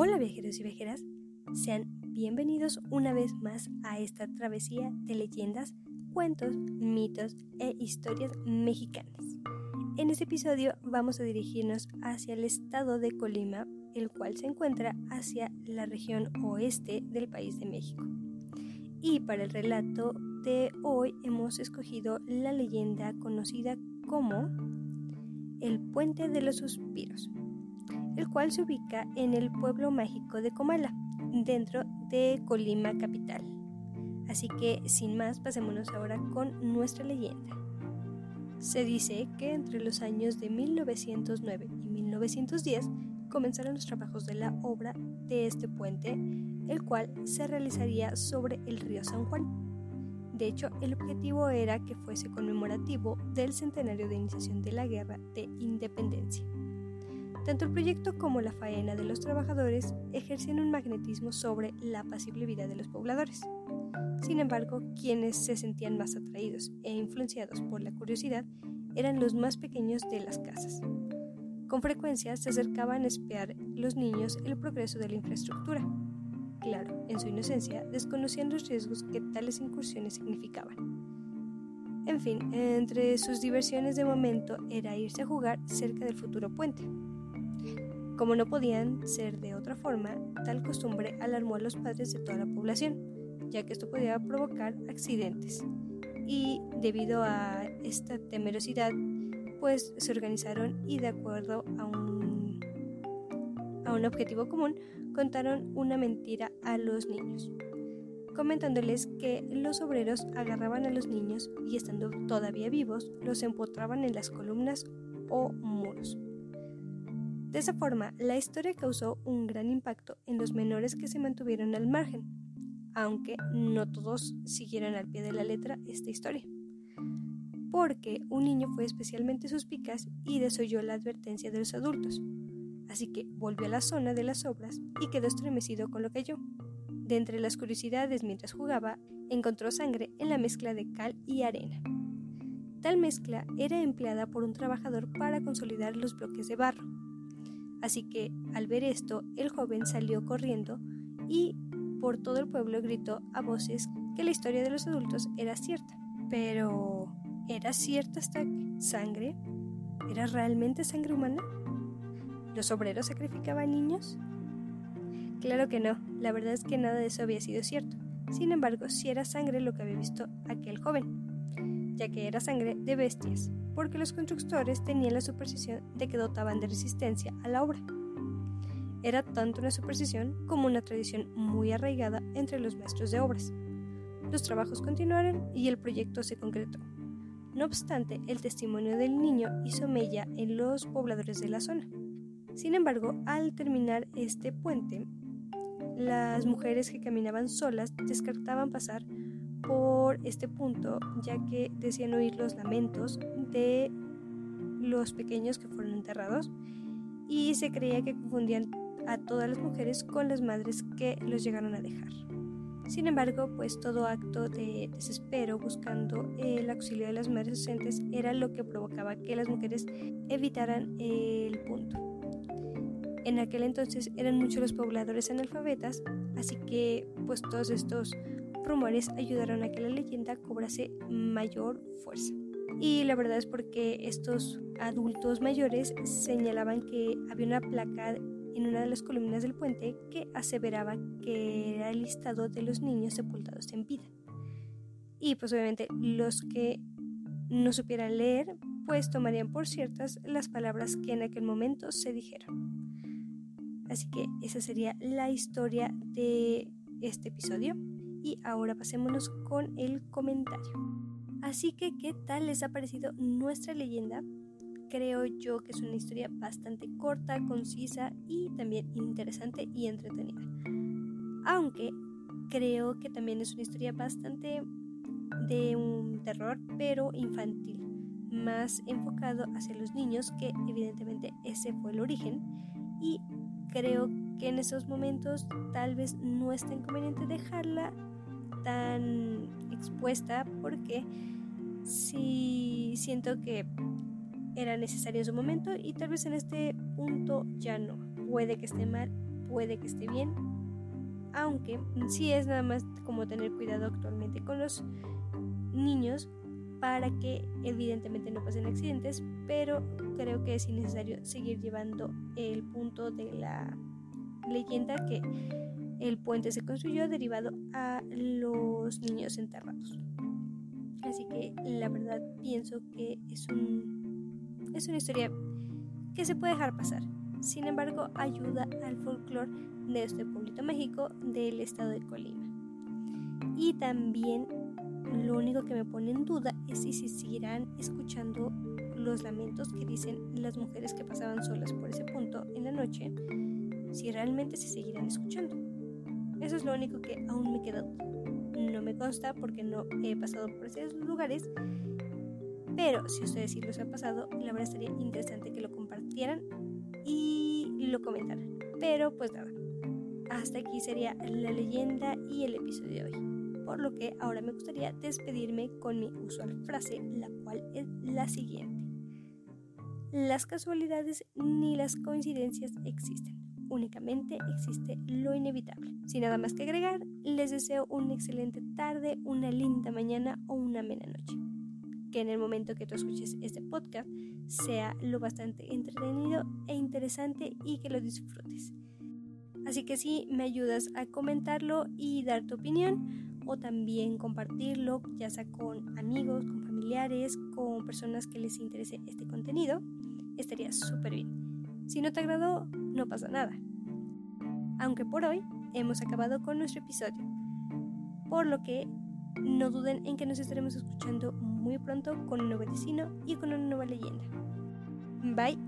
Hola viajeros y viajeras, sean bienvenidos una vez más a esta travesía de leyendas, cuentos, mitos e historias mexicanas. En este episodio vamos a dirigirnos hacia el estado de Colima, el cual se encuentra hacia la región oeste del país de México. Y para el relato de hoy hemos escogido la leyenda conocida como el Puente de los Suspiros, el cual se ubica en el pueblo mágico de Comala, dentro de Colima capital. Así que sin más, pasémonos ahora con nuestra leyenda. Se dice que entre los años de 1909 y 1910 comenzaron los trabajos de la obra de este puente, el cual se realizaría sobre el río San Juan. De hecho, el objetivo era que fuese conmemorativo del centenario de iniciación de la Guerra de Independencia. Tanto el proyecto como la faena de los trabajadores ejercían un magnetismo sobre la apacible vida de los pobladores. Sin embargo, quienes se sentían más atraídos e influenciados por la curiosidad eran los más pequeños de las casas. Con frecuencia se acercaban a espiar los niños el progreso de la infraestructura, claro, en su inocencia, desconocían los riesgos que tales incursiones significaban. En fin, entre sus diversiones de momento era irse a jugar cerca del futuro puente. Como no podían ser de otra forma, tal costumbre alarmó a los padres de toda la población, ya que esto podía provocar accidentes. Y debido a esta temerosidad, pues se organizaron y de acuerdo a un, a un objetivo común, contaron una mentira a los niños, comentándoles que los obreros agarraban a los niños y estando todavía vivos los empotraban en las columnas o muros. De esa forma, la historia causó un gran impacto en los menores que se mantuvieron al margen, aunque no todos siguieron al pie de la letra esta historia. Porque un niño fue especialmente suspicaz y desoyó la advertencia de los adultos, así que volvió a la zona de las obras y quedó estremecido con lo que halló. De entre las curiosidades mientras jugaba, encontró sangre en la mezcla de cal y arena. Tal mezcla era empleada por un trabajador para consolidar los bloques de barro. Así que, al ver esto, el joven salió corriendo y por todo el pueblo gritó a voces que la historia de los adultos era cierta. Pero, ¿era cierta esta sangre? ¿Era realmente sangre humana? ¿Los obreros sacrificaban niños? Claro que no, la verdad es que nada de eso había sido cierto. Sin embargo, sí era sangre lo que había visto aquel joven, ya que era sangre de bestias, porque los constructores tenían la superstición de que dotaban de resistencia a la obra. Era tanto una superstición como una tradición muy arraigada entre los maestros de obras. Los trabajos continuaron y el proyecto se concretó. No obstante, el testimonio del niño hizo mella en los pobladores de la zona. Sin embargo, al terminar este puente, las mujeres que caminaban solas descartaban pasar por este punto, ya que decían oír los lamentos de los pequeños que fueron enterrados y se creía que confundían a todas las mujeres con las madres que los llegaron a dejar. Sin embargo, pues todo acto de desespero buscando el auxilio de las madres ausentes era lo que provocaba que las mujeres evitaran el punto. En aquel entonces eran muchos los pobladores analfabetas, así que pues todos estos rumores ayudaron a que la leyenda cobrase mayor fuerza. Y la verdad es porque estos adultos mayores señalaban que había una placa en una de las columnas del puente que aseveraba que era el listado de los niños sepultados en vida. Y pues obviamente los que no supieran leer pues tomarían por ciertas las palabras que en aquel momento se dijeron. Así que esa sería la historia de este episodio. Y ahora pasémonos con el comentario. Así que, ¿qué tal les ha parecido nuestra leyenda? Creo yo que es una historia bastante corta, concisa y también interesante y entretenida. Aunque creo que también es una historia bastante de un terror, pero infantil, más enfocado hacia los niños, que evidentemente ese fue el origen, y creo que en esos momentos tal vez no es tan conveniente dejarla tan expuesta porque sí siento que era necesario en su momento y tal vez en este punto ya no. Puede que esté mal, puede que esté bien, aunque sí es nada más como tener cuidado actualmente con los niños para que evidentemente no pasen accidentes, pero creo que es innecesario seguir llevando el punto de la leyenda que el puente se construyó derivado a los niños enterrados. Así que la verdad pienso que es, un, es una historia que se puede dejar pasar. Sin embargo, ayuda al folclore de este pueblito México del estado de Colima. Y también lo único que me pone en duda es si se seguirán escuchando los lamentos que dicen las mujeres que pasaban solas por ese punto en la noche, si realmente se seguirán escuchando. Eso es lo único que aún me queda. No me consta porque no he pasado por esos lugares, pero si ustedes sí los han pasado, la verdad estaría interesante que lo compartieran y lo comentaran. Pero pues nada, hasta aquí sería la leyenda y el episodio de hoy. Por lo que ahora me gustaría despedirme con mi usual frase, la cual es la siguiente. Las casualidades ni las coincidencias existen, únicamente existe lo inevitable. Sin nada más que agregar, les deseo una excelente tarde, una linda mañana o una amena noche. Que en el momento que tú escuches este podcast sea lo bastante entretenido e interesante y que lo disfrutes. Así que si me ayudas a comentarlo y dar tu opinión o también compartirlo, ya sea con amigos, con familiares, con personas que les interese este contenido, estaría súper bien. Si no te agradó, no pasa nada. Aunque por hoy hemos acabado con nuestro episodio, por lo que no duden en que nos estaremos escuchando muy pronto con un nuevo vecino y con una nueva leyenda. Bye.